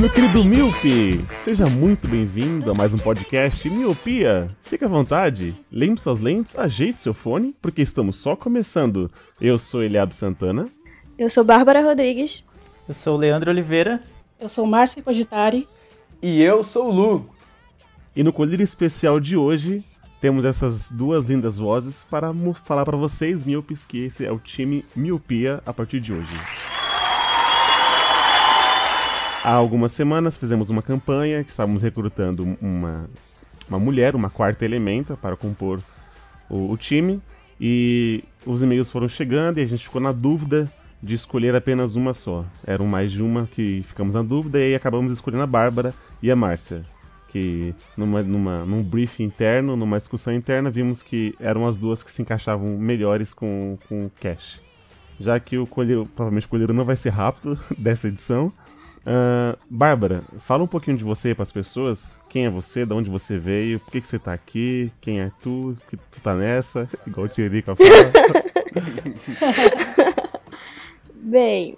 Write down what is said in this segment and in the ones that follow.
Meu querido Miope! Seja muito bem-vindo a mais um podcast Miopia. Fique à vontade, lembre suas lentes, ajeite seu fone, porque estamos só começando. Eu sou Eliab Santana. Eu sou Bárbara Rodrigues. Eu sou o Leandro Oliveira. Eu sou Márcia Cogitari. E eu sou o Lu. E no colírio especial de hoje, temos essas duas lindas vozes para falar para vocês, Miopes, que esse é o time Miopia a partir de hoje. Há algumas semanas fizemos uma campanha que estávamos recrutando uma, uma mulher, uma quarta elementa, para compor o, o time. E os e-mails foram chegando e a gente ficou na dúvida de escolher apenas uma só. Eram mais de uma que ficamos na dúvida e acabamos escolhendo a Bárbara e a Márcia. Que numa, numa, num briefing interno, numa discussão interna, vimos que eram as duas que se encaixavam melhores com, com o Cash. Já que o colheiro, provavelmente o colheiro não vai ser rápido dessa edição. Ah, Bárbara, fala um pouquinho de você para as pessoas. Quem é você? De onde você veio? Por que, que você tá aqui? Quem é tu? Que tu tá nessa? Igual o Tiririca fala. Bem,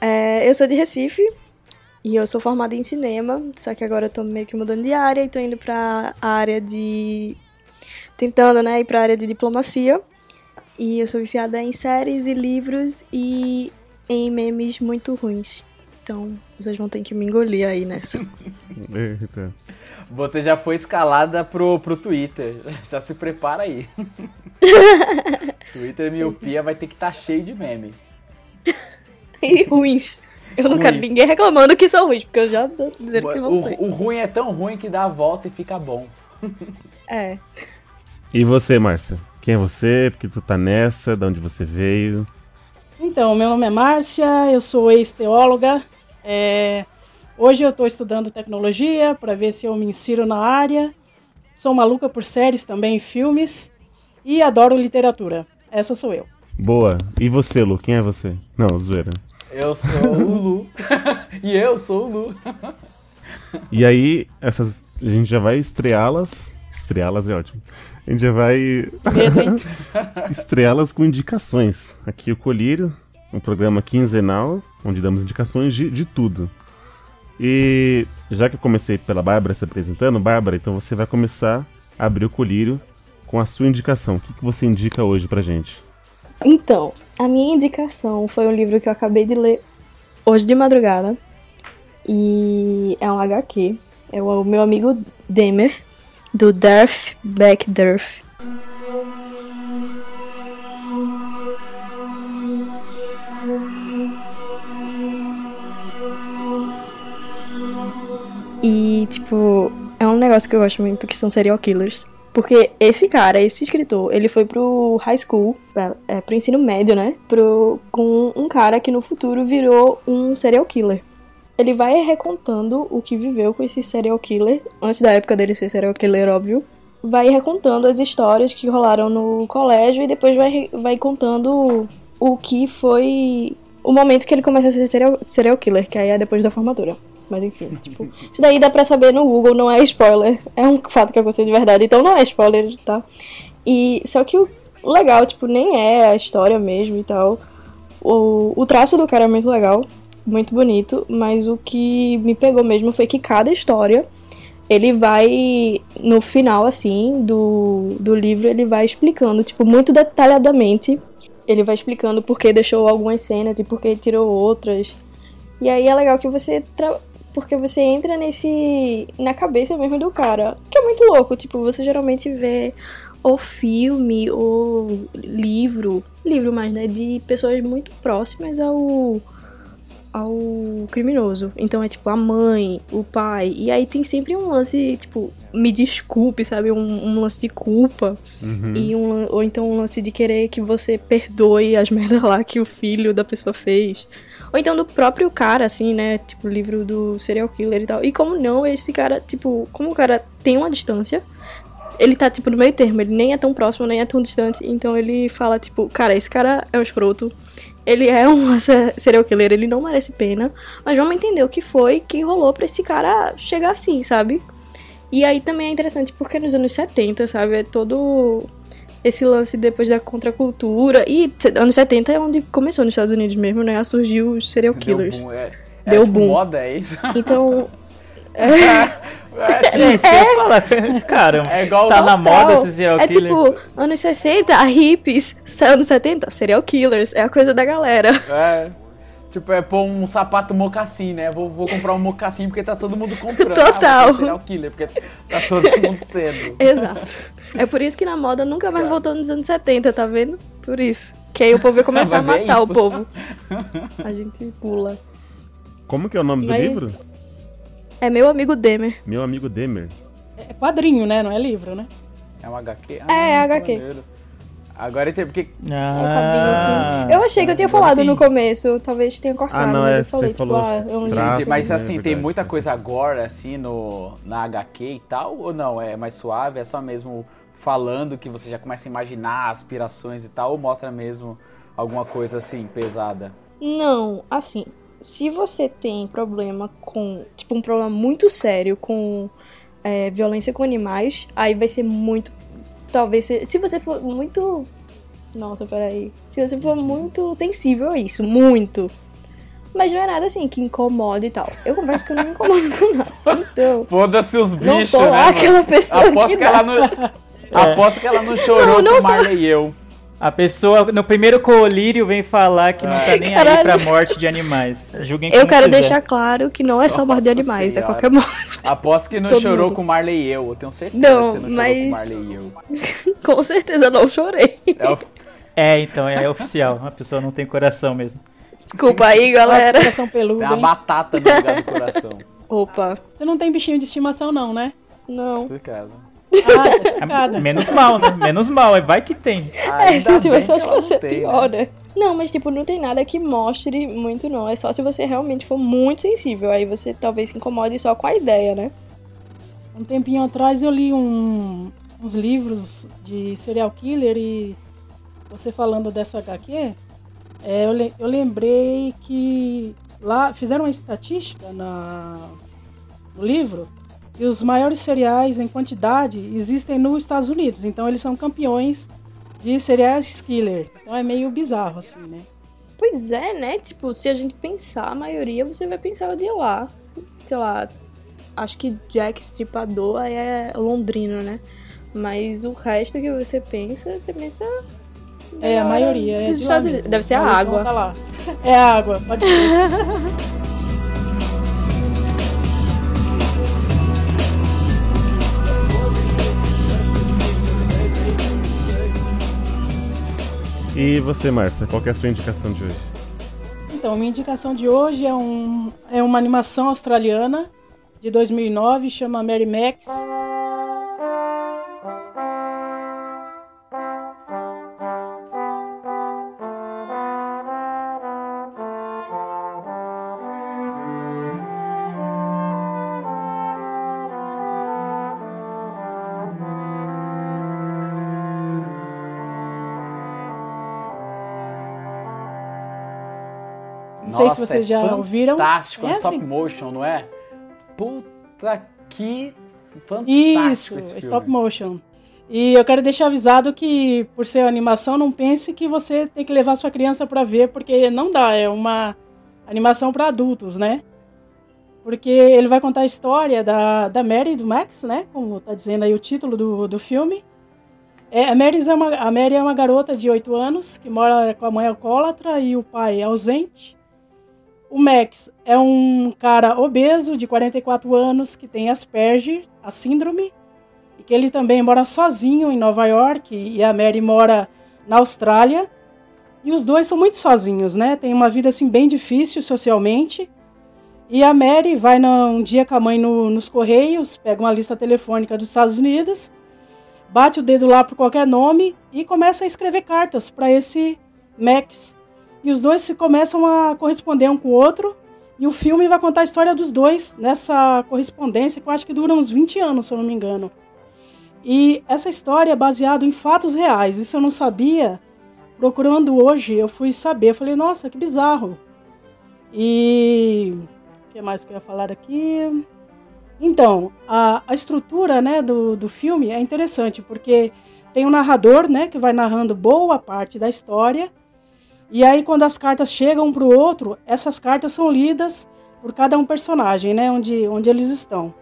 é, eu sou de Recife e eu sou formada em cinema, só que agora eu tô meio que mudando de área e tô indo pra área de. tentando, né, ir pra área de diplomacia. E eu sou viciada em séries e livros e em memes muito ruins. Então, vocês vão ter que me engolir aí nessa. Eita. Você já foi escalada pro, pro Twitter. Já se prepara aí. Twitter miopia vai ter que estar cheio de meme. e ruins. Eu não quero ninguém reclamando que são ruins, porque eu já tô dizendo que vão ser. O, o ruim é tão ruim que dá a volta e fica bom. É. E você, Márcia? Quem é você? Por que tu tá nessa? De onde você veio? Então, meu nome é Márcia, eu sou ex-teóloga. É, hoje eu estou estudando tecnologia para ver se eu me insiro na área. Sou maluca por séries também, filmes. E adoro literatura. Essa sou eu. Boa. E você, Lu? Quem é você? Não, zoeira. Eu sou o Lu. e eu sou o Lu. E aí, essas. A gente já vai estreá-las. Estreá-las é ótimo. A gente já vai estreá-las com indicações. Aqui o Colírio, um programa quinzenal, onde damos indicações de, de tudo. E já que eu comecei pela Bárbara se apresentando, Bárbara, então você vai começar a abrir o Colírio com a sua indicação. O que, que você indica hoje pra gente? Então, a minha indicação foi um livro que eu acabei de ler hoje de madrugada. E é um HQ. É o meu amigo Demer, do Durf Back Durf. E, tipo, é um negócio que eu gosto muito, que são serial killers. Porque esse cara, esse escritor, ele foi pro high school, pra- é, pro ensino médio, né? Pro, com um cara que no futuro virou um serial killer. Ele vai recontando o que viveu com esse serial killer, antes da época dele ser serial killer, óbvio. Vai recontando as histórias que rolaram no colégio e depois vai, vai contando o que foi o momento que ele começa a ser serial, serial killer, que aí é depois da formatura. Mas enfim, tipo, isso daí dá pra saber no Google, não é spoiler. É um fato que aconteceu de verdade, então não é spoiler, tá? E só que o legal, tipo, nem é a história mesmo e tal. O, o traço do cara é muito legal, muito bonito, mas o que me pegou mesmo foi que cada história ele vai no final assim do, do livro ele vai explicando tipo muito detalhadamente ele vai explicando por que deixou algumas cenas e por que tirou outras e aí é legal que você porque você entra nesse na cabeça mesmo do cara que é muito louco tipo você geralmente vê ou filme ou livro livro mais né de pessoas muito próximas ao ao criminoso. Então é tipo a mãe, o pai. E aí tem sempre um lance, tipo, me desculpe, sabe? Um, um lance de culpa. E um, ou então um lance de querer que você perdoe as merdas lá que o filho da pessoa fez. Ou então do próprio cara, assim, né? Tipo, livro do serial killer e tal. E como não, esse cara, tipo, como o cara tem uma distância, ele tá, tipo, no meio termo. Ele nem é tão próximo, nem é tão distante. Então ele fala, tipo, cara, esse cara é um escroto. Ele é um se- serial killer, ele não merece pena. Mas vamos entender o que foi que rolou pra esse cara chegar assim, sabe? E aí também é interessante porque nos anos 70, sabe? É todo esse lance depois da contracultura. E anos 70 é onde começou nos Estados Unidos mesmo, né? A surgir os serial killers. Deu boom. É, é Deu tipo boom. moda, é isso? Então, É, Gente, eu falo, caramba, É igual tá na Total. moda esse serial É killer. tipo, anos 60, hippies, anos 70, serial killers, é a coisa da galera. É. Tipo, é pôr um sapato mocassim, né? Vou, vou comprar um mocassim porque tá todo mundo comprando. Total. Ah, você é serial killer, porque tá todo mundo sendo. Exato. É por isso que na moda nunca mais voltou nos anos 70, tá vendo? Por isso. Que aí o povo ia começar a matar o povo. A gente pula. Como que é o nome do livro? É meu amigo Demer. Meu amigo Demer. É quadrinho, né? Não é livro, né? É um HQ? É, que HQ. maneiro. Agora tem porque. É Ah, quadrinho, assim. Eu achei que eu tinha falado sim. no começo, talvez tenha cortado, Ah, não, mas é, eu falei, tipo, falou ah, eu não traço. Mas né, assim, tem verdade. muita coisa agora, assim, no, na HQ e tal? Ou não? É mais suave? É só mesmo falando que você já começa a imaginar aspirações e tal? Ou mostra mesmo alguma coisa assim, pesada? Não, assim, se você tem problema com, tipo, um problema muito sério com é, violência com animais, aí vai ser muito, talvez, se, se você for muito, nossa, peraí, se você for muito sensível a isso, muito, mas não é nada assim que incomoda e tal. Eu confesso que eu não me incomodo com nada, então, Foda-se os não bichos, sou né? lá aquela pessoa Aposto que que ela não. Aposto que ela não chorou Não, não com Marley e eu. A pessoa no primeiro colírio vem falar que não tá nem aí Caralho. pra morte de animais. Julguem Eu quero quiser. deixar claro que não é só morte de Nossa animais, Senhora. é qualquer morte. Aposto que não Todo chorou mundo. com Marley e eu. Eu tenho certeza Não, que você não mas- chorou com Marley e eu. Com certeza não chorei. É o- É, então, é oficial. A pessoa não tem coração mesmo. Desculpa aí, galera. Coração peludo, tem uma hein? batata no lugar do coração. Opa, Você não tem bichinho de estimação, não, né? não. Explicado. Ah, explicado. Menos mal, né? Menos mal, vai que tem. É, se eu tivesse, acho que ia ser não tem, pior, né? né? Não, mas tipo, não tem nada que mostre muito, não. É só se você realmente for muito sensível. Aí você talvez se incomode só com a ideia, né? Um tempinho atrás eu li um- uns livros de serial killer e você falando dessa HQ, é, eu, le- eu lembrei que lá fizeram uma estatística na, no livro e os maiores cereais em quantidade existem nos Estados Unidos. Então eles são campeões de serial killer. Então é meio bizarro assim, né? Pois é, né? Tipo, se a gente pensar, a maioria você vai pensar de lá. Sei lá, acho que Jack Stripador é londrino, né? Mas o resto que você pensa, você pensa. É, a maioria. É de. Deve ser a Então, água. Tá. É a água, pode ser. E você, Márcia, qual é a sua indicação de hoje? Então, minha indicação de hoje é, um, é uma animação australiana de 2009, chama Mary Max. Não sei se vocês já ouviram. Fantástico, é Conhecem? stop motion, não é? Puta que fantástico Isso, stop motion. E eu quero deixar avisado que, por ser animação, não pense que você tem que levar sua criança pra ver, porque não dá, é uma animação para adultos, né? Porque ele vai contar a história da, da Mary e do Max, né? Como tá dizendo aí o título do, do filme. É, a, Mary é uma, a Mary é uma garota de 8 anos que mora com a mãe alcoólatra e o pai ausente. O Max é um cara obeso de 44 anos que tem Asperger, a síndrome, e que ele também mora sozinho em Nova York e a Mary mora na Austrália. E os dois são muito sozinhos, né? Tem uma vida assim bem difícil socialmente. E a Mary vai na- um dia com a mãe no- nos correios, pega uma lista telefônica dos Estados Unidos, bate o dedo lá por qualquer nome e começa a escrever cartas para esse Max. E os dois se começam a corresponder um com o outro. E o filme vai contar a história dos dois nessa correspondência, que eu acho que dura uns 20 anos, se eu não me engano. E essa história é baseada em fatos reais. Isso eu não sabia. Procurando hoje, eu fui saber. Eu falei, nossa, que bizarro. E. O que mais que eu ia falar aqui? Então, a, a estrutura né, do, do filme é interessante, porque tem um narrador né, que vai narrando boa parte da história. E aí, quando as cartas chegam um para o outro, essas cartas são lidas por cada um personagem, né, onde, onde eles estão.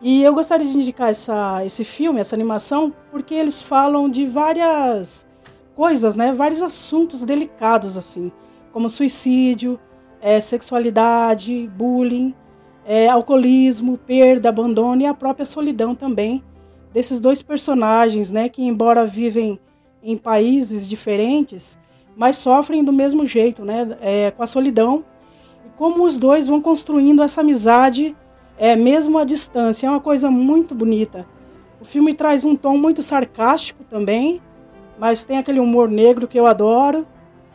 E eu gostaria de indicar essa, esse filme, essa animação, porque eles falam de várias coisas, né? Vários assuntos delicados, assim, como suicídio, eh, sexualidade, bullying, eh, alcoolismo, perda, abandono e a própria solidão também desses dois personagens, né? Que embora vivem em países diferentes, mas sofrem do mesmo jeito, né? eh, com a solidão e como os dois vão construindo essa amizade é mesmo à distância. É uma coisa muito bonita. O filme traz um tom muito sarcástico também, mas tem aquele humor negro que eu adoro.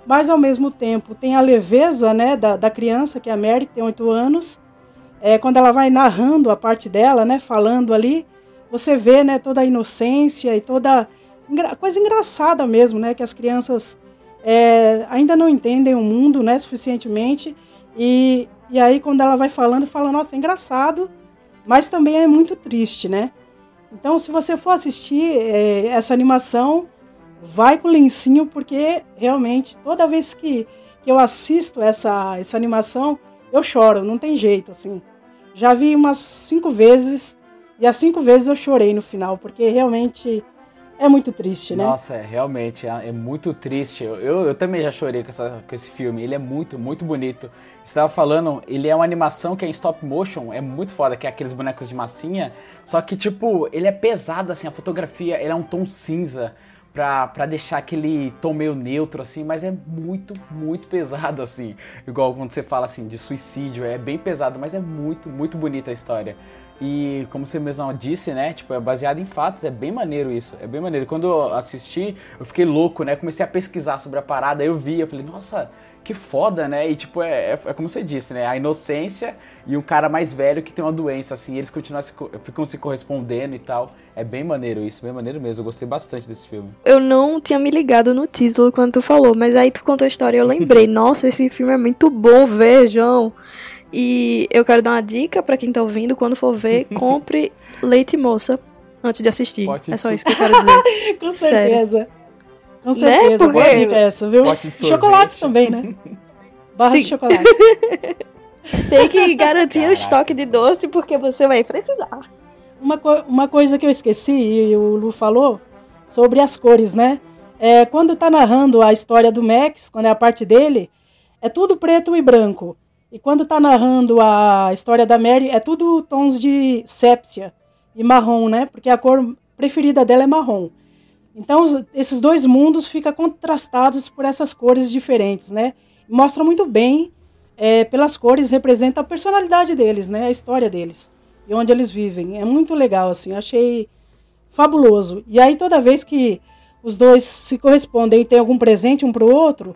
Mas ao mesmo tempo tem a leveza né, da, da criança, que é a Mary, que tem 8 anos. É, quando ela vai narrando a parte dela, né, falando ali, você vê né, toda a inocência e toda coisa engraçada mesmo, né, que as crianças é, ainda não entendem o mundo né, suficientemente. E, e aí, quando ela vai falando, fala, nossa, é engraçado, mas também é muito triste, né? Então, se você for assistir é, essa animação, vai com lencinho, porque realmente, toda vez que, que eu assisto essa, essa animação, eu choro, não tem jeito, assim. Já vi umas cinco vezes, e as cinco vezes eu chorei no final, porque realmente é muito triste, né? Nossa, é, realmente, é, é muito triste. Eu, eu, eu também já chorei com, essa- com esse filme. Ele é muito, muito bonito. Você estava falando, ele é uma animação que é em stop motion, é muito foda, que é aqueles bonecos de massinha. Só que, tipo, ele é pesado, assim, a fotografia, ele é um tom cinza. Pra, pra deixar aquele tom meio neutro, assim, mas é muito, muito pesado, assim. Igual quando você fala, assim, de suicídio, é bem pesado, mas é muito, muito bonita a história. E como você mesmo disse, né? Tipo, é baseado em fatos, é bem maneiro isso. É bem maneiro. Quando eu assisti, eu fiquei louco, né? Comecei a pesquisar sobre a parada, eu vi, eu falei, nossa, que foda, né? E tipo, é, é, é como você disse, né? A inocência e um cara mais velho que tem uma doença, assim, eles continuam se, ficam se correspondendo e tal. É bem maneiro isso, bem maneiro mesmo. Eu gostei bastante desse filme. Eu não tinha me ligado no título quando tu falou, mas aí tu contou a história e eu lembrei. Nossa, esse filme é muito bom, vejam. E eu quero dar uma dica pra quem tá ouvindo, quando for ver, compre leite moça antes de assistir. Pote é só isso que eu quero dizer. Com Sério. certeza. Com Né? certeza. Porque- Boa dica essa, viu? Pote de Chocolates também, né? Barra Sim. de chocolate. Tem que garantir Caraca. o estoque de doce porque você vai precisar. Uma, co- uma coisa que eu esqueci e o Lu falou sobre as cores, né? É, quando tá narrando a história do Max, quando é a parte dele, é tudo preto e branco. E quando tá narrando a história da Mary, é tudo tons de sépia e marrom, né? Porque a cor preferida dela é marrom. Então, esses dois mundos ficam contrastados por essas cores diferentes, né? Mostra muito bem, é, pelas cores, representa a personalidade deles, né? A história deles e onde eles vivem. É muito legal, assim, achei fabuloso. E aí, toda vez que os dois se correspondem e tem algum presente um pro outro,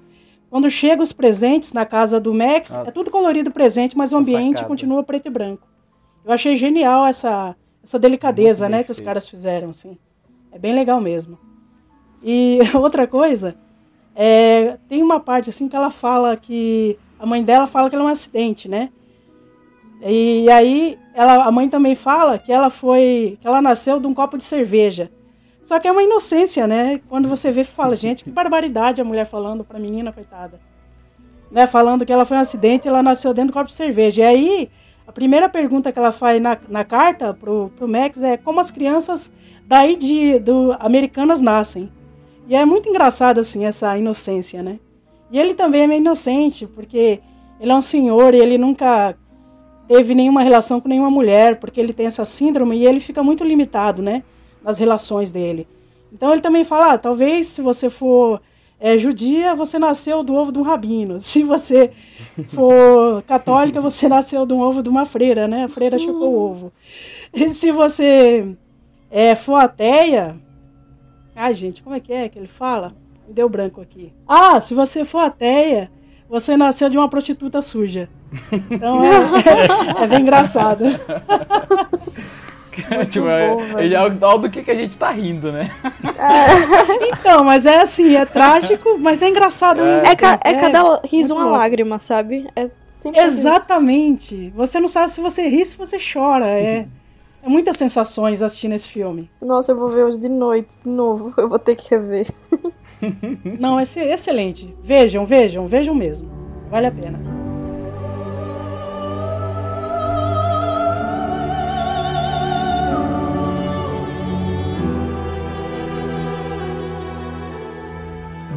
quando chegam os presentes na casa do Max, Ah. é tudo colorido presente, mas o ambiente sacada. continua preto e branco. Eu achei genial essa, essa delicadeza, Muito né, que os caras fizeram, assim. É bem legal mesmo. E outra coisa, é, tem uma parte assim que ela fala que a mãe dela fala que ela é um acidente, né? E aí ela, a mãe também fala que ela foi, que ela nasceu de um copo de cerveja. Só que é uma inocência, né? Quando você vê, fala, gente, que barbaridade a mulher falando pra menina, coitada. Né? Falando que ela foi um acidente e ela nasceu dentro do copo de cerveja. E aí, a primeira pergunta que ela faz na, na carta pro, pro Max é como as crianças daí de do, americanas nascem. E é muito engraçado, assim, essa inocência, né? E ele também é meio inocente, porque ele é um senhor e ele nunca teve nenhuma relação com nenhuma mulher, porque ele tem essa síndrome e ele fica muito limitado, né? Nas relações dele. Então ele também fala, ah, talvez se você for é judia, você nasceu do ovo de um rabino. Se você for católica, você nasceu do ovo de uma freira, né? A freira chupou o ovo. E se você é, for ateia. Ai, gente, como é que é que ele fala? Me deu branco aqui. Ah, se você for ateia, você nasceu de uma prostituta suja. Então é, é bem engraçado. tipo, é, bom, é algo do que, que a gente tá rindo, né? Então, mas é assim, é trágico, mas é engraçado. mesmo É, ca- é cada riso muito uma louco. lágrima, sabe? É isso. Exatamente. Você não sabe se você ri, se você chora. É, é muitas sensações assistindo esse filme. Nossa, eu vou ver hoje de noite, de novo. Eu vou ter que rever. Não, é exce- excelente. Vejam, vejam, vejam mesmo. Vale a pena.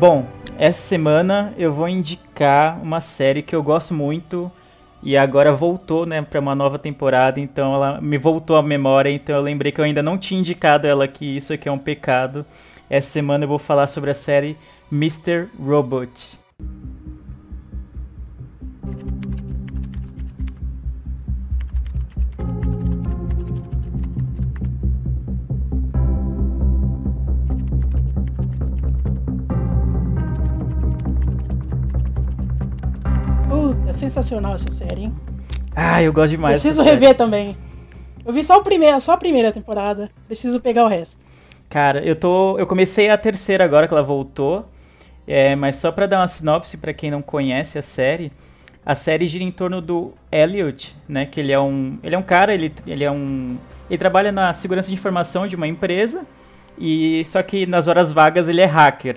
Bom, essa semana eu vou indicar uma série que eu gosto muito e agora voltou, né, para uma nova temporada, então ela me voltou à memória, então eu lembrei que eu ainda não tinha indicado ela aqui, isso aqui é um pecado. Essa semana eu vou falar sobre a série Mr. Robot. É sensacional essa série, hein? Ah, eu gosto demais. Preciso dessa série. rever também. Eu vi só, o primeiro, só a primeira temporada. Preciso pegar o resto. Cara, eu tô, eu comecei a terceira agora que ela voltou, é, mas só pra dar uma sinopse pra quem não conhece a série, a série gira em torno do Elliot, né? Que ele é um, ele é um cara, ele, ele é um, ele trabalha na segurança de informação de uma empresa e só que nas horas vagas ele é hacker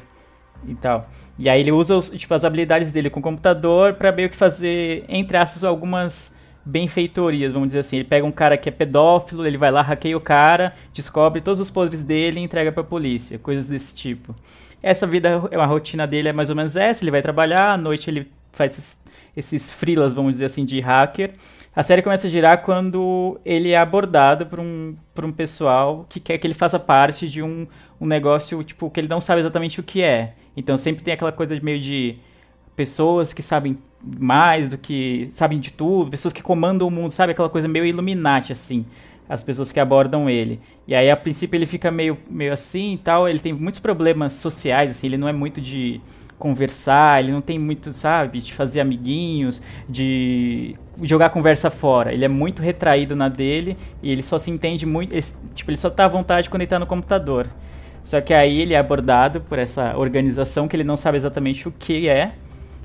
e tal. E aí ele usa os, tipo, as habilidades dele com o computador pra meio que fazer, entre aspas, algumas benfeitorias, vamos dizer assim. Ele pega um cara que é pedófilo, ele vai lá, hackeia o cara, descobre todos os podres dele e entrega pra polícia, coisas desse tipo. Essa vida, a rotina dele é mais ou menos essa, ele vai trabalhar, à noite ele faz esses, esses vamos dizer assim, de hacker. A série começa a girar quando ele é abordado por um, por um pessoal que quer que ele faça parte de um, um negócio, tipo, que ele não sabe exatamente o que é. Então sempre tem aquela coisa de meio de pessoas que sabem mais do que sabem de tudo, pessoas que comandam o mundo, sabe aquela coisa meio Illuminati assim, as pessoas que abordam ele. E aí a princípio ele fica meio meio assim e tal, ele tem muitos problemas sociais assim, ele não é muito de conversar, ele não tem muito, sabe, de fazer amiguinhos, de jogar conversa fora. Ele é muito retraído na dele e ele só se entende muito, ele- tipo, ele só tá à vontade quando ele tá no computador. Só que aí ele é abordado por essa organização que ele não sabe exatamente o que é,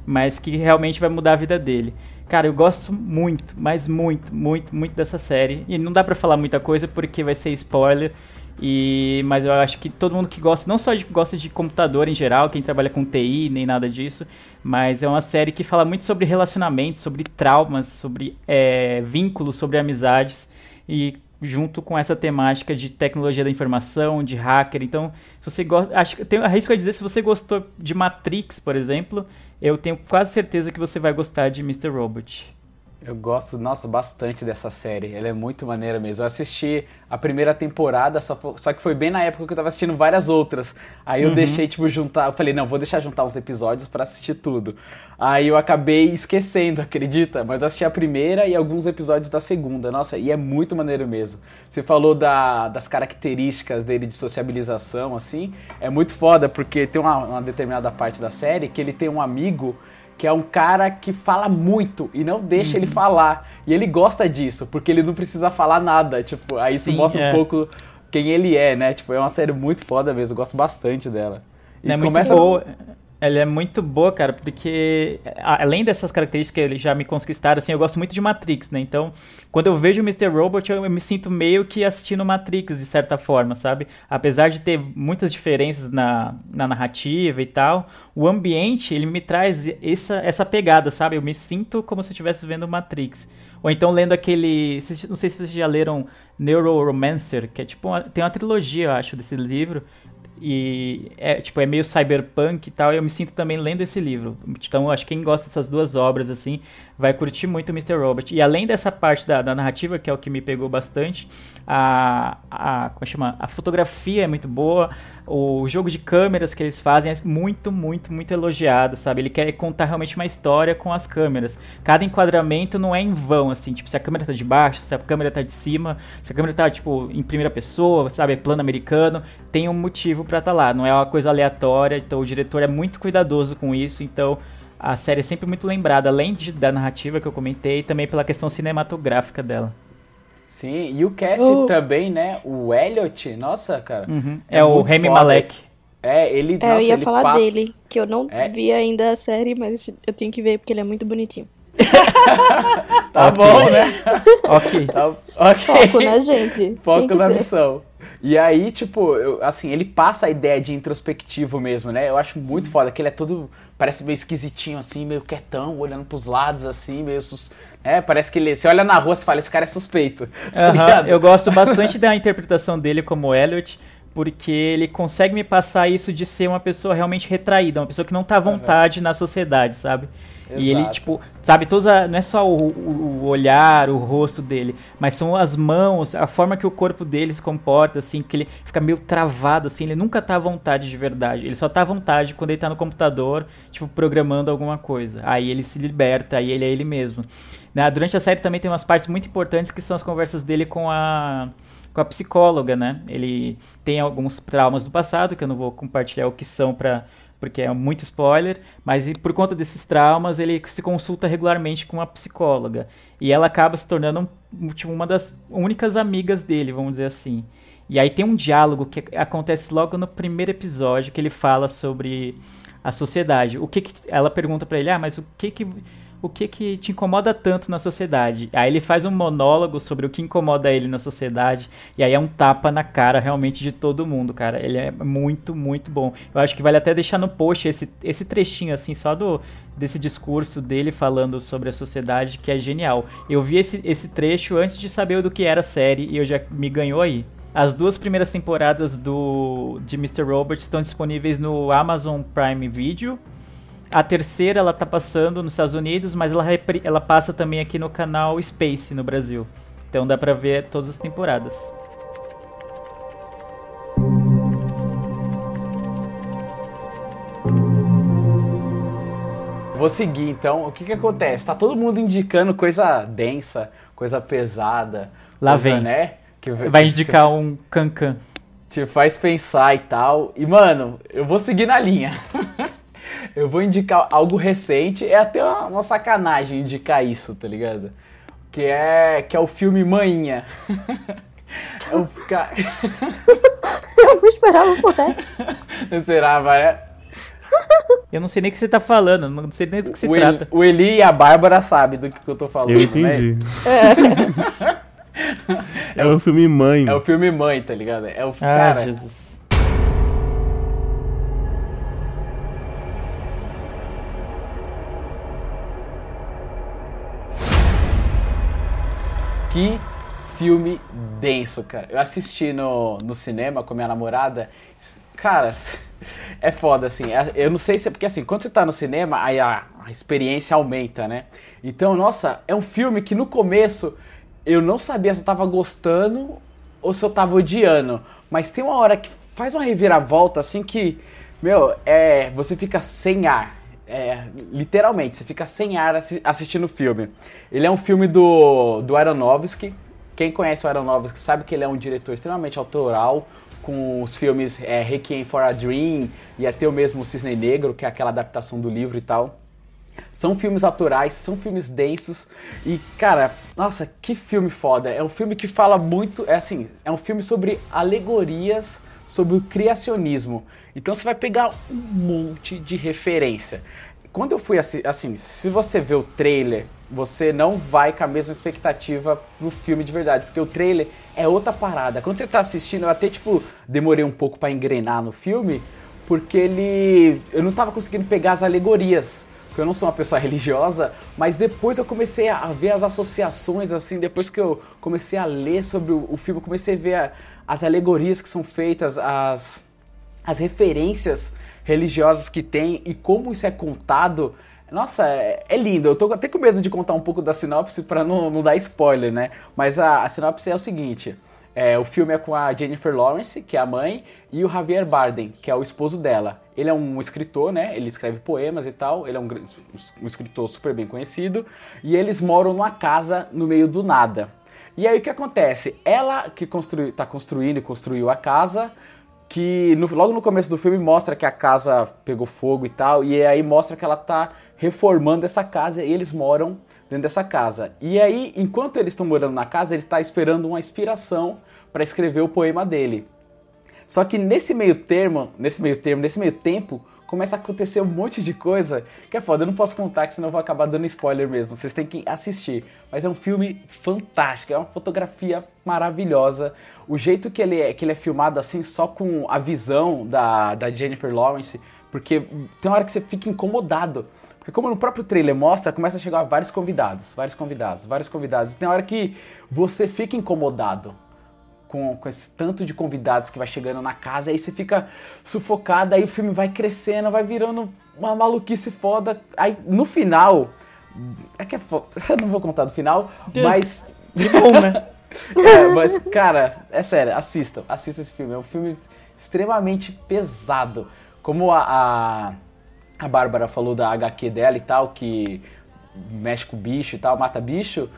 mas que realmente vai mudar a vida dele. Cara, eu gosto muito, mas muito, muito, muito dessa série. E não dá pra falar muita coisa porque vai ser spoiler. E mas eu acho que todo mundo que gosta, não só de, gosta de computador em geral, quem trabalha com TI, nem nada disso, mas é uma série que fala muito sobre relacionamentos, sobre traumas, sobre é, vínculos, sobre amizades e junto com essa temática de tecnologia da informação, de hacker. Então, se você gosta, acho que tenho arrisco a dizer se você gostou de Matrix, por exemplo, eu tenho quase certeza que você vai gostar de Mr. Robot. Eu gosto, nossa, bastante dessa série. Ela é muito maneira mesmo. Eu assisti a primeira temporada, só, fo- só que foi bem na época que eu tava assistindo várias outras. Aí eu deixei, tipo, juntar. Eu falei, não, vou deixar juntar os episódios pra assistir tudo. Aí eu acabei esquecendo, acredita? Mas eu assisti a primeira e alguns episódios da segunda. Nossa, e é muito maneiro mesmo. Você falou da- das características dele de sociabilização, assim. É muito foda, porque tem uma, uma determinada parte da série que ele tem um amigo que é um cara que fala muito e não deixa Uhum. ele falar. E ele gosta disso, porque ele não precisa falar nada. Tipo, aí isso Sim, mostra é. um pouco quem ele é, né? Tipo, é uma série muito foda mesmo, eu gosto bastante dela. E é muito boa. Ela é muito boa, cara, porque além dessas características que ele já me conquistaram, assim, eu gosto muito de Matrix, né? Então, quando eu vejo Mr. Robot, eu, me sinto meio que assistindo Matrix, de certa forma, sabe? Apesar de ter muitas diferenças na, na narrativa e tal, o ambiente, ele me traz essa, essa pegada, sabe? Eu me sinto como se eu estivesse vendo Matrix. Ou então lendo aquele. Não sei se vocês já leram Neuromancer, que é tipo. Uma, tem uma trilogia, eu acho, desse livro. E é tipo, é meio cyberpunk e tal, e eu me sinto também lendo esse livro. Então, acho que quem gosta dessas duas obras, assim, vai curtir muito Mr. Robot. E além dessa parte da, da narrativa, que é o que me pegou bastante, a, a, como chama? a fotografia é muito boa, O jogo de câmeras que eles fazem é muito, muito, muito elogiado, sabe? Ele quer contar realmente uma história com as câmeras. Cada enquadramento não é em vão, assim, tipo, se a câmera tá de baixo, se a câmera tá de cima, se a câmera tá, tipo, em primeira pessoa, sabe, plano americano, tem um motivo pra estar tá lá, não é uma coisa aleatória, então o diretor é muito cuidadoso com isso, então a série é sempre muito lembrada, além de, da narrativa que eu comentei, também pela questão cinematográfica dela. Sim, e o cast Eu- também, né? O Elliot, nossa, cara. É, o muito Remy foda. Malek. É, ele, É, eu nossa, ia ele falar passa... dele, que eu não É. vi ainda a série, mas eu tenho que ver porque ele é muito bonitinho. Tá Ok. bom, né? ok. Tá... Ok. Foco, né, gente? Foco na ter. missão. E aí, tipo, eu- assim, ele passa a ideia de introspectivo mesmo, né? Eu acho muito foda, que ele é todo, parece meio esquisitinho, assim, meio quietão, olhando pros lados, assim, meio sus... É, parece que ele, você olha na rua e fala, esse cara é suspeito, tá Aham, ligado? eu gosto bastante da interpretação dele como Elliot, porque ele consegue me passar isso de ser uma pessoa realmente retraída, uma pessoa que não tá à vontade na sociedade, sabe? E ele, Exato. tipo, sabe, todos a- não é só o, o- o olhar, o rosto dele, mas são as mãos, a forma que o corpo dele se comporta, assim, que ele fica meio travado, assim, ele nunca tá à vontade de verdade. Ele só tá à vontade quando ele tá no computador, tipo, programando alguma coisa. Aí ele se liberta, aí ele é ele mesmo. Né, Durante a série também tem umas partes muito importantes que são as conversas dele com a com a psicóloga, né? Ele tem alguns traumas do passado que eu não vou compartilhar o que são para porque é muito spoiler, mas por conta desses traumas ele se consulta regularmente com a psicóloga e ela acaba se tornando tipo, uma das únicas amigas dele, vamos dizer assim. E aí tem um diálogo que acontece logo no primeiro episódio que ele fala sobre a sociedade. O que, que ela pergunta pra ele: "Ah, mas o que que o que que te incomoda tanto na sociedade?" Aí ele faz um monólogo sobre o que incomoda ele na sociedade e aí é um tapa na cara realmente de todo mundo, cara. Ele é muito, muito bom. Eu acho que vale até deixar no post esse, esse trechinho assim só do desse discurso dele falando sobre a sociedade que é genial. Eu vi esse, esse trecho antes de saber do que era a série e eu já me ganhou aí. As duas primeiras temporadas do de Mr. Robot estão disponíveis no Amazon Prime Video. A terceira ela tá passando nos Estados Unidos, mas ela, ela passa também aqui no canal Space no Brasil. Então dá pra ver todas as temporadas. Vou seguir, então. O que que acontece? Tá todo mundo indicando coisa densa, coisa pesada. Lá coisa, vem. né? Que, Vai que indicar um cancan. te faz pensar e tal. E, mano, eu vou seguir na linha. eu vou indicar algo recente. É até uma, uma sacanagem indicar isso, tá ligado? Que é, que é o filme Maninha. é um, ca- Eu não esperava por essa. Eu esperava, né? Eu não sei nem o que você tá falando, não sei nem do que se O Eli, trata. o Eli e a Bárbara sabem do que, que eu tô falando, Eu né? entendi. É o filme Mãe. É o filme Mãe, tá ligado? É o Ah, cara. Jesus. Que filme denso, cara. Eu assisti no, no cinema com minha namorada. Cara, é foda, assim. É- Eu não sei se é porque, assim, quando você tá no cinema, aí a, a experiência aumenta, né? Então, nossa, é um filme que no começo eu não sabia se eu tava gostando ou se eu tava odiando. Mas tem uma hora que faz uma reviravolta, assim, que, meu, é, você fica sem ar. É, literalmente, você fica sem ar assi- assistindo o filme. Ele é um filme do, do Aronofsky. Quem conhece o Aronofsky sabe que ele é um diretor extremamente autoral, com os filmes é, Requiem for a Dream e até o mesmo Cisne Negro, que é aquela adaptação do livro e tal. São filmes autorais, são filmes densos e, cara, nossa, que filme foda. É um filme que fala muito, é assim, é um filme sobre alegorias sobre o criacionismo. Então você vai pegar um monte de referência. Quando eu fui assi- assim, se você vê o trailer, você não vai com a mesma expectativa pro filme de verdade, porque o trailer é outra parada. Quando você tá assistindo, eu até tipo demorei um pouco pra engrenar no filme, porque ele eu não tava conseguindo pegar as alegorias eu não sou uma pessoa religiosa, mas depois eu comecei a ver as associações, assim, depois que eu comecei a ler sobre o, o filme, comecei a ver a- as alegorias que são feitas, as, as referências religiosas que tem e como isso é contado. Nossa, é, é lindo. Eu tô até com medo de contar um pouco da sinopse para não, não dar spoiler, né? Mas a, a sinopse é o seguinte: É, o filme é com a Jennifer Lawrence, que é a mãe, e o Javier Bardem, que é o esposo dela. Ele é um escritor, né? Ele escreve poemas e tal. Ele é um, um escritor super bem conhecido. E eles moram numa casa no meio do nada. E aí o que acontece? Ela que construiu, tá construindo e construiu a casa, que no- logo no começo do filme mostra que a casa pegou fogo e tal, e aí mostra que ela tá reformando essa casa e eles moram dentro dessa casa. E aí, enquanto eles estão morando na casa, ele está esperando uma inspiração para escrever o poema dele. Só que nesse meio termo, nesse meio termo, nesse meio tempo, começa a acontecer um monte de coisa que é foda. Eu não posso contar, que senão eu vou acabar dando spoiler mesmo. Vocês têm que assistir. Mas é um filme fantástico, é uma fotografia maravilhosa. O jeito que ele é, que ele é filmado assim, só com a visão da, da Jennifer Lawrence, porque tem uma hora que você fica incomodado. Porque como no próprio trailer mostra, começa a chegar vários convidados, vários convidados, vários convidados. E tem hora que você fica incomodado com, com esse tanto de convidados que vai chegando na casa, aí você fica sufocado, aí o filme vai crescendo, vai virando uma maluquice foda. Aí no final. É que é foda. Eu não vou contar do final, mas. De bom, né? É, mas, cara, é sério, assistam, assistam esse filme. É um filme extremamente pesado. Como a, a, a Bárbara falou da HQ dela e tal, que mexe com bicho e tal, mata bicho.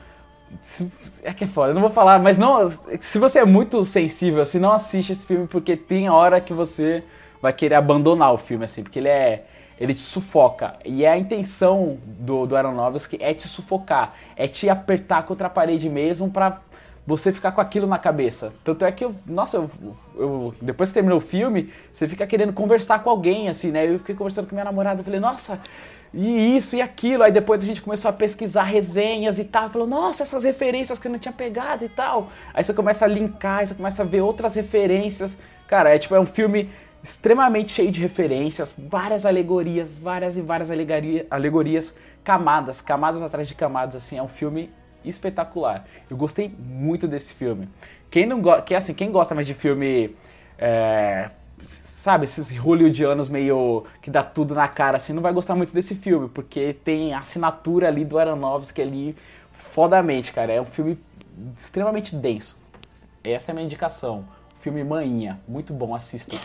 É que é foda, eu não vou falar, mas não. Se você é muito sensível, assim, não assiste esse filme, porque tem hora que você vai querer abandonar o filme, assim, porque ele é. Ele te sufoca. E é a intenção do, do Aronofsky é te sufocar. É te apertar contra a parede mesmo pra você ficar com aquilo na cabeça. Tanto é que eu. Nossa, eu, eu- depois que terminou o filme, você fica querendo conversar com alguém, assim, né? Eu fiquei conversando com minha namorada, falei, nossa, e isso e aquilo. Aí depois a gente começou a pesquisar resenhas e tal. Falou, nossa, essas referências que eu não tinha pegado e tal. Aí você começa a linkar, você começa a ver outras referências. Cara, é tipo, é um filme extremamente cheio de referências, várias alegorias, várias e várias alegoria- alegorias, camadas, camadas atrás de camadas, assim, é um filme espetacular. Eu gostei muito desse filme. Quem não gosta, quem, assim, quem gosta mais de filme é, sabe, esses hollywoodianos meio que dá tudo na cara, assim, não vai gostar muito desse filme, porque tem a assinatura ali do Aronofsky ali fodamente, cara. É um filme extremamente denso. Essa é a minha indicação. Filme Maninha, muito bom, assistam.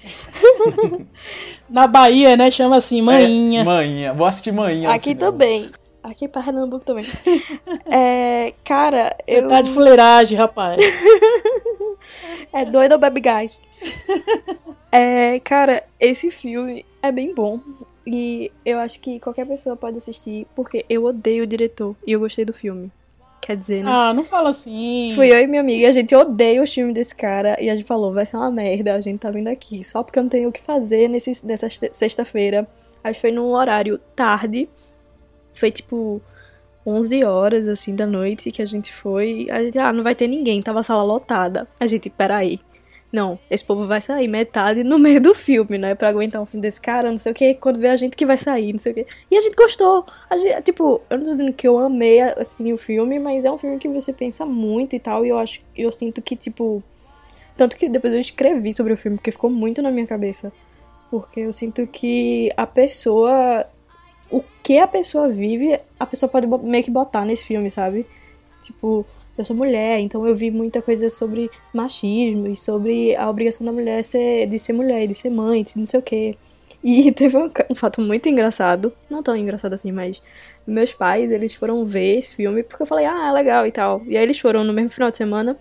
Na Bahia, né? Chama assim, maninha. É, Maninha, vou assistir Maninha. no Aqui também. Aqui pra Pernambuco também. é, cara, eu. Tá de fuleiragem, rapaz. É doido ou bebe gás? é, cara, esse filme é bem bom. E eu acho que qualquer pessoa pode assistir, porque eu odeio o diretor e eu gostei do filme. Quer dizer, né? Ah, não fala assim. Fui eu e minha amiga, a gente odeia o filme desse cara e a gente falou, vai ser uma merda, a gente tá vindo aqui. Só porque eu não tenho o que fazer nesse, nessa sexta-feira. Acho que foi num horário tarde. Foi tipo 11 horas, assim, da noite que a gente foi. A gente, ah, não vai ter ninguém, tava a sala lotada. A gente, peraí. Não, esse povo vai sair metade no meio do filme, né? Pra aguentar um filme desse cara, não sei o que. Quando vê a gente que vai sair, não sei o que. E a gente gostou. A gente, tipo, eu não tô dizendo que eu amei, assim, o filme, mas é um filme que você pensa muito e tal. E eu acho, eu sinto que, tipo. Tanto que depois eu escrevi sobre o filme, porque ficou muito na minha cabeça. Porque eu sinto que a pessoa. O que a pessoa vive, a pessoa pode meio que botar nesse filme, sabe? Tipo, eu sou mulher, então eu vi muita coisa sobre machismo e sobre a obrigação da mulher ser, de ser mulher, de ser mãe, de não sei o quê. E teve um, um fato muito engraçado, não tão engraçado assim, mas meus pais, eles foram ver esse filme porque eu falei, ah, é legal e tal. E aí eles foram no mesmo final de semana.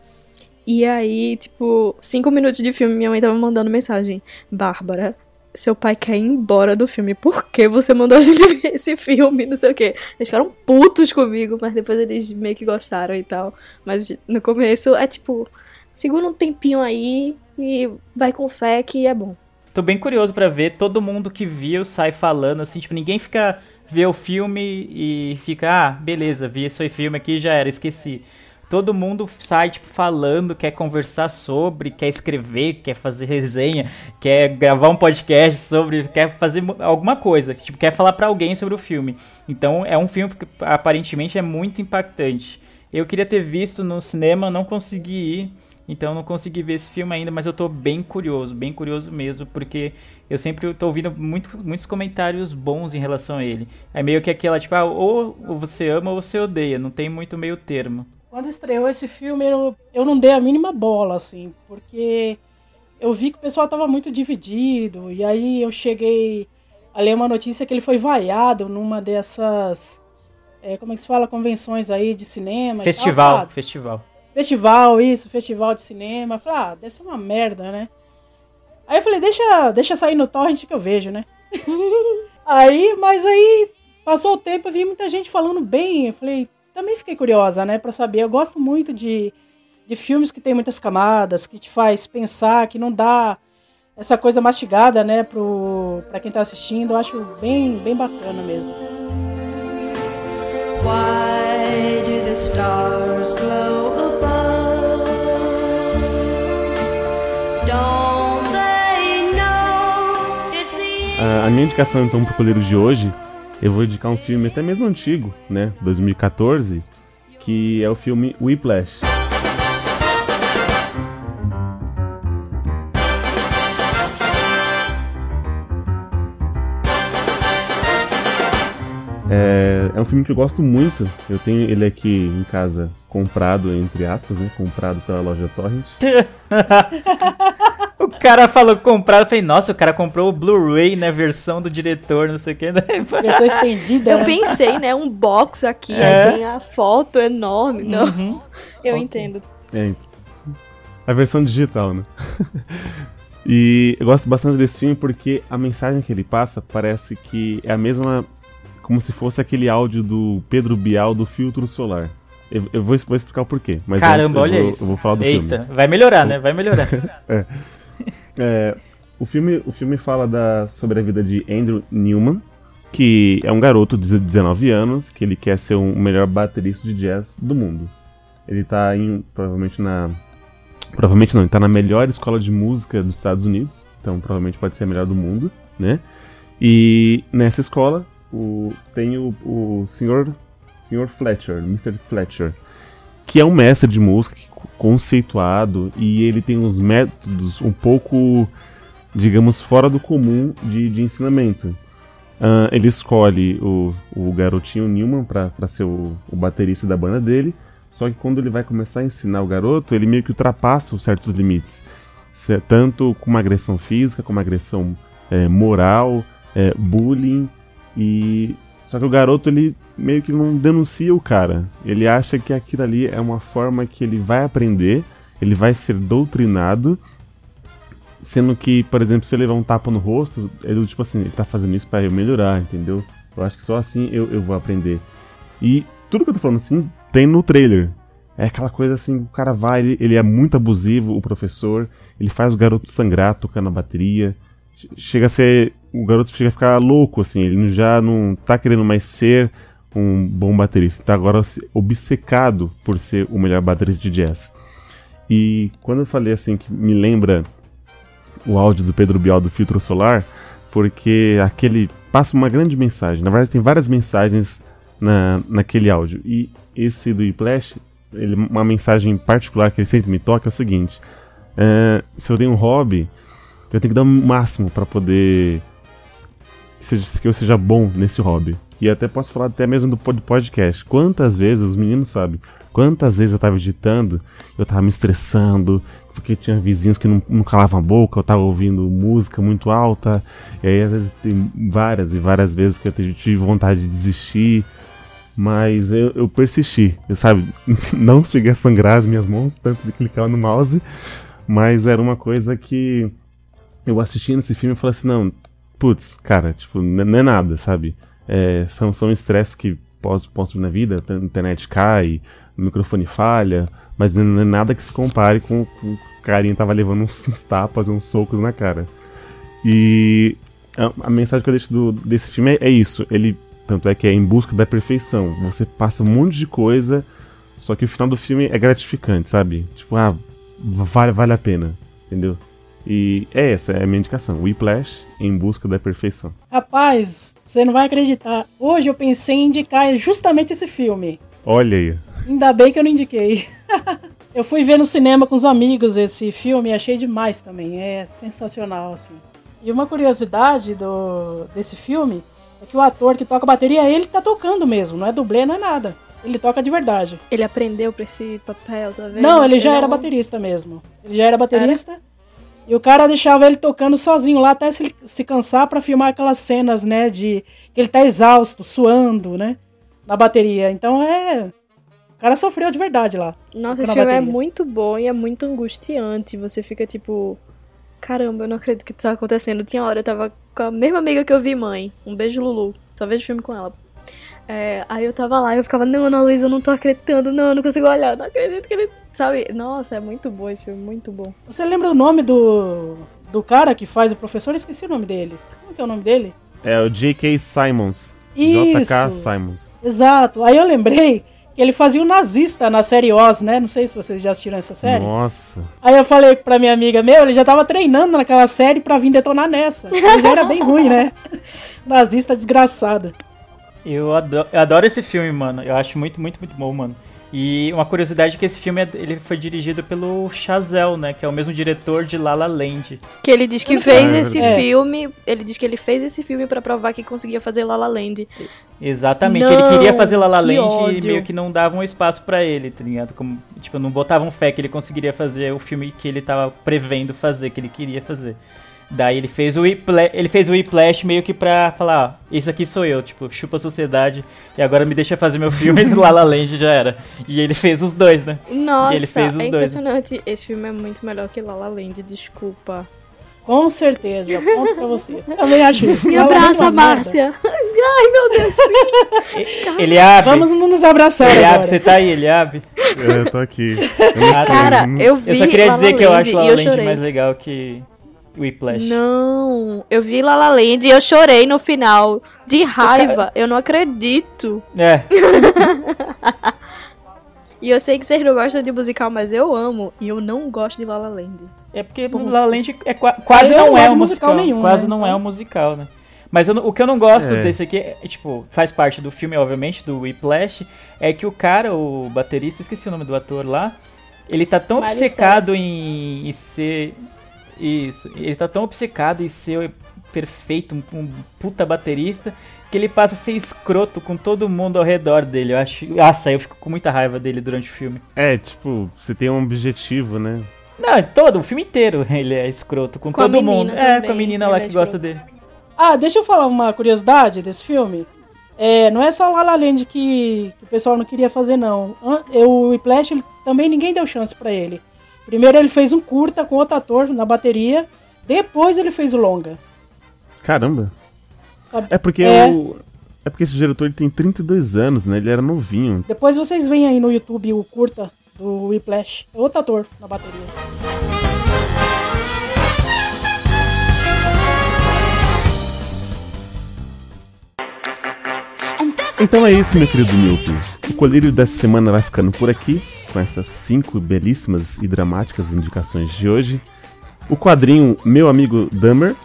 E aí, tipo, cinco minutos de filme, minha mãe tava mandando mensagem. Bárbara, seu pai quer ir embora do filme. Por que você mandou a gente ver esse filme? Não sei o quê. Eles ficaram putos comigo, mas depois eles meio que gostaram e tal. Mas no começo é tipo, segura um tempinho aí e vai com fé que é bom. Tô bem curioso pra ver. Todo mundo que viu sai falando, assim, tipo, ninguém fica vê o filme e fica, ah, beleza, vi esse filme aqui já era, esqueci. Todo mundo sai, tipo, falando, quer conversar sobre, quer escrever, quer fazer resenha, quer gravar um podcast sobre, quer fazer alguma coisa, tipo, quer falar pra alguém sobre o filme. Então é um filme que aparentemente é muito impactante. Eu queria ter visto no cinema, não consegui ir. Então não consegui ver esse filme ainda, mas eu tô bem curioso, bem curioso mesmo, porque eu sempre tô ouvindo muito, muitos comentários bons em relação a ele. É meio que aquela, tipo, ah, ou você ama ou você odeia, não tem muito meio termo. Quando estreou esse filme, eu, eu não dei a mínima bola, assim, porque eu vi que o pessoal tava muito dividido, e aí eu cheguei a ler uma notícia que ele foi vaiado numa dessas. é, como é que se fala? Convenções aí de cinema. e tal. Festival, Ah, festival. Festival, isso, festival de cinema. Eu Falei, ah, deve ser uma merda, né? Aí eu falei, deixa, deixa sair no torrent que eu vejo, né? aí, mas aí passou o tempo, eu vi muita gente falando bem. Eu falei, também fiquei curiosa, né, pra saber. Eu gosto muito de, de filmes que tem muitas camadas, que te faz pensar, que não dá essa coisa mastigada, né, pro, pra quem tá assistindo. Eu acho bem, bem bacana mesmo. Why do the stars glow above? Don't they know it's the A, a minha indicação, então, pro Coleiros de hoje, eu vou indicar um filme até mesmo antigo, né? 2014, que é o filme Whiplash. É, é um filme que eu gosto muito. Eu tenho ele aqui em casa comprado, entre aspas, né? Comprado pela loja Torrent. O cara falou comprado, eu falei, nossa, o cara comprou o Blu-ray, né, versão do diretor, não sei o que. Versão estendida. Eu né? pensei, né? Um box aqui, É. aí tem a foto enorme. Não, Uhum. eu entendo. É, a versão digital, né? e eu gosto bastante desse filme porque a mensagem que ele passa parece que é a mesma. Como se fosse aquele áudio do Pedro Bial do Filtro Solar. Eu, eu vou, vou explicar o porquê. Mas antes Caramba, eu olha vou, isso. Eu vou falar do Eita, filme. vai melhorar, né? Vai melhorar. É, o, filme, o filme fala da, sobre a vida de Andrew Newman, que é um garoto de 19 anos, que ele quer ser o melhor baterista de jazz do mundo. Ele tá em, provavelmente na. Provavelmente não, ele tá na melhor escola de música dos Estados Unidos, então provavelmente pode ser a melhor do mundo, né? E nessa escola o, tem o, o senhor, senhor Fletcher, Mr. Fletcher, que é um mestre de música conceituado e ele tem uns métodos um pouco, digamos, fora do comum de, de ensinamento. Ah, ele escolhe o, o garotinho Newman para ser o, o baterista da banda dele, só que quando ele vai começar a ensinar o garoto, ele meio que ultrapassa certos limites, tanto com uma agressão física, como uma agressão eh, moral, eh, bullying e só que o garoto ele meio que não denuncia o cara. Ele acha que aquilo ali é uma forma que ele vai aprender, ele vai ser doutrinado, sendo que, por exemplo, se ele levar um tapa no rosto, ele tipo assim, ele tá fazendo isso para eu melhorar, entendeu? Eu acho que só assim eu, eu vou aprender. E tudo que eu tô falando assim tem no trailer. É aquela coisa assim, o cara vai, ele, ele é muito abusivo, o professor, ele faz o garoto sangrar tocando a bateria. Che- Chega a ser. O garoto chega a ficar louco, assim, ele já não tá querendo mais ser um bom baterista, tá agora obcecado por ser o melhor baterista de jazz. E quando eu falei assim que me lembra o áudio do Pedro Bial do Filtro Solar, porque aquele passa uma grande mensagem. Na verdade, tem várias mensagens na, naquele áudio. E esse do Whiplash, ele, uma mensagem particular que ele sempre me toca é o seguinte: é, se eu tenho um hobby, eu tenho que dar o máximo para poder seja- que eu seja bom nesse hobby. E até posso falar até mesmo do pod- podcast. Quantas vezes, os meninos sabem, quantas vezes eu tava editando, eu tava me estressando, porque tinha vizinhos que não, não calavam a boca, eu tava ouvindo música muito alta, e aí às vezes tem várias e várias vezes que eu tive- tive vontade de desistir, mas eu, eu persisti, eu, sabe? Não cheguei a sangrar as minhas mãos, tanto de clicar no mouse, mas era uma coisa que eu assistindo esse filme e falei assim, não, putz, cara, tipo, não é nada, sabe? É, são são estresses que posso, posso na vida, a internet cai, o microfone falha, mas não é nada que se compare com, com o carinha tava levando uns, uns tapas, uns socos na cara. E a, a mensagem que eu deixo do- desse filme é, é isso, ele tanto é que é em busca da perfeição. Você passa um monte de coisa, só que o final do filme é gratificante, sabe? Tipo, ah, vale, vale a pena, entendeu? E é essa, é a minha indicação. Whiplash em busca da perfeição. Rapaz, você não vai acreditar. Hoje eu pensei em indicar justamente esse filme. Olha aí. Ainda bem que eu não indiquei. eu fui ver no cinema com os amigos esse filme e achei demais também. É sensacional, assim. E uma curiosidade do, desse filme é que o ator que toca bateria, ele tá tocando mesmo, não é dublê, não é nada. ele toca de verdade. Ele aprendeu pra esse papel, tá vendo? Não, ele já é era um- baterista mesmo. Ele já era baterista. E o cara deixava ele tocando sozinho lá até se, se cansar pra filmar aquelas cenas, né, de que ele tá exausto, suando, né, na bateria. Então é, o cara sofreu de verdade lá. Nossa, esse filme é bateria. muito bom e é muito angustiante. Você fica tipo. Caramba, eu não acredito que isso tá acontecendo. Tinha hora, eu tava com a mesma amiga que eu vi mãe. Um beijo, Lulu. Só vejo filme com ela. É, aí eu tava lá e eu ficava, não, Ana Luísa, eu não tô acreditando, não, eu não consigo olhar, não acredito que ele. Sabe? Nossa, é muito bom esse filme, muito bom. Você lembra o nome do do cara que faz o professor? Eu esqueci o nome dele. Como que é o nome dele? É o J.K. Simons. Isso. J.K. Simons. Exato. Aí eu lembrei que ele fazia o nazista na série Oz, né? Não sei se vocês já assistiram essa série. Nossa. Aí eu falei pra minha amiga, meu, ele já tava treinando naquela série pra vir detonar nessa. Ele já era bem ruim, né? Nazista desgraçado. Eu adoro, eu adoro esse filme, mano. Eu acho muito, muito, muito bom, mano. E uma curiosidade é que esse filme é- ele foi dirigido pelo Chazelle, né? Que é o mesmo diretor de La La Land. Que ele diz que fez esse É. filme. Ele diz que ele fez esse filme pra provar que conseguia fazer La La Land. Exatamente. Não, ele queria fazer La La que Land e ódio. meio que não davam espaço pra ele, tá ligado? Como, tipo, não botavam fé que ele conseguiria fazer o filme que ele tava prevendo fazer, que ele queria fazer. Daí ele fez o Whiplash, ele fez o Whiplash meio que pra falar, ó, esse aqui sou eu, tipo, chupa a sociedade e agora me deixa fazer meu filme e La La Land já era. E ele fez os dois, né? Nossa, ele fez os é dois. impressionante. Esse filme é muito melhor que La La Land, desculpa. Com certeza. Ponto pra você. Também acho isso. Me abraça. Márcia. Ai, meu Deus. Eliabe, Vamos nos abraçar Eliabe, agora. você tá aí, Eliabe? É, eu tô aqui. Eu Cara, não- eu vi Eu só queria La La dizer que eu acho La La Land mais legal que Whiplash. Não, eu vi La La Land e eu chorei no final. De raiva, eu não acredito. É, E eu sei que vocês não gostam de musical, mas eu amo. E eu não gosto de La La Land. É porque La La Land é qua- quase não não é um musical, musical nenhum, quase né? não é um musical, né? Mas eu o que eu não gosto É. desse aqui, é, tipo, faz parte do filme, obviamente, do Whiplash, é que o cara, o baterista, esqueci o nome do ator lá, ele tá tão Miley obcecado em, em ser... Isso, ele tá tão obcecado em ser perfeito, um, um puta baterista, que ele passa a ser escroto com todo mundo ao redor dele. Eu acho... Nossa, eu fico com muita raiva dele durante o filme. É, tipo, você tem um objetivo, né? Não, todo, o filme inteiro ele é escroto com, Com todo mundo. É, também, com a menina lá é que gosta dele. Ah, deixa eu falar uma curiosidade desse filme. É, não é só La La Land que, que o pessoal não queria fazer, não. An- O Whiplash, ele, também ninguém deu chance pra ele. Primeiro ele fez um curta com outro ator na bateria, depois ele fez o longa. Caramba. Sabe? É porque É. o. É porque esse diretor ele tem 32 anos, né? Ele era novinho. Depois vocês veem aí no YouTube o curta do Whiplash. É outro ator na bateria. Então é isso, meu querido Milton. O colírio dessa semana vai ficando por aqui, com essas cinco belíssimas e dramáticas indicações de hoje. O quadrinho Meu Amigo Dummer,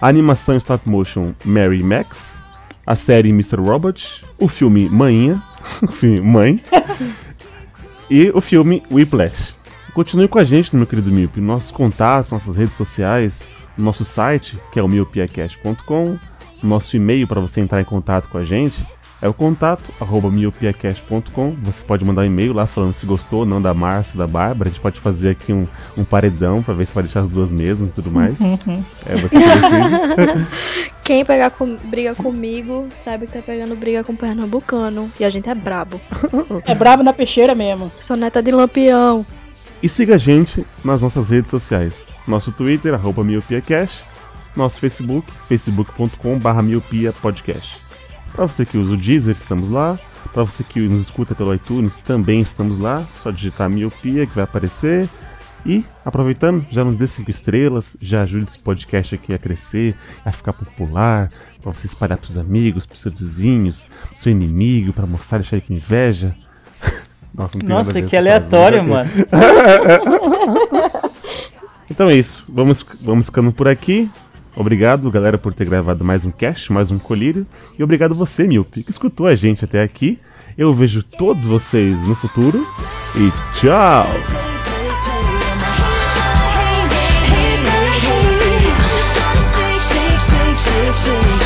a animação stop motion Mary Max, a série Mr. Robot, o filme Mãinha, o filme Mãe, e o filme Whiplash. Continue com a gente, meu querido Miope, nossos contatos, nossas redes sociais, nosso site, que é o miopiacast.com, nosso e-mail para você entrar em contato com a gente é o contato arroba miopiacast.com. Você pode mandar um e-mail lá falando se gostou ou não da Márcia, da Bárbara. A gente pode fazer aqui um, um paredão para ver se vai deixar as duas mesmo e tudo mais. é, você. Quem pegar com- briga comigo, sabe que tá pegando briga com o pernambucano. E a gente é brabo. É brabo na peixeira mesmo. Sou neta de lampião. E siga a gente nas nossas redes sociais. Nosso Twitter, arroba miopiacast. Nosso Facebook, facebook.com.br miopiapodcast. Para você que usa o Deezer, estamos lá. Para você que nos escuta pelo iTunes, também estamos lá. Só digitar miopia que vai aparecer. E, aproveitando, já nos dê 5 estrelas, já ajude esse podcast aqui a crescer, a ficar popular, para você espalhar pros amigos, pros seus vizinhos, pro seu inimigo, para mostrar e deixar ele com inveja. Nossa, Nossa, que aleatório, mano. Então é isso. Vamos, vamos ficando por aqui. Obrigado, galera, por ter gravado mais um cast, mais um colírio. E obrigado você, Milpe, que escutou a gente até aqui. Eu vejo todos vocês no futuro. E tchau! Shake, shake, shake, shake.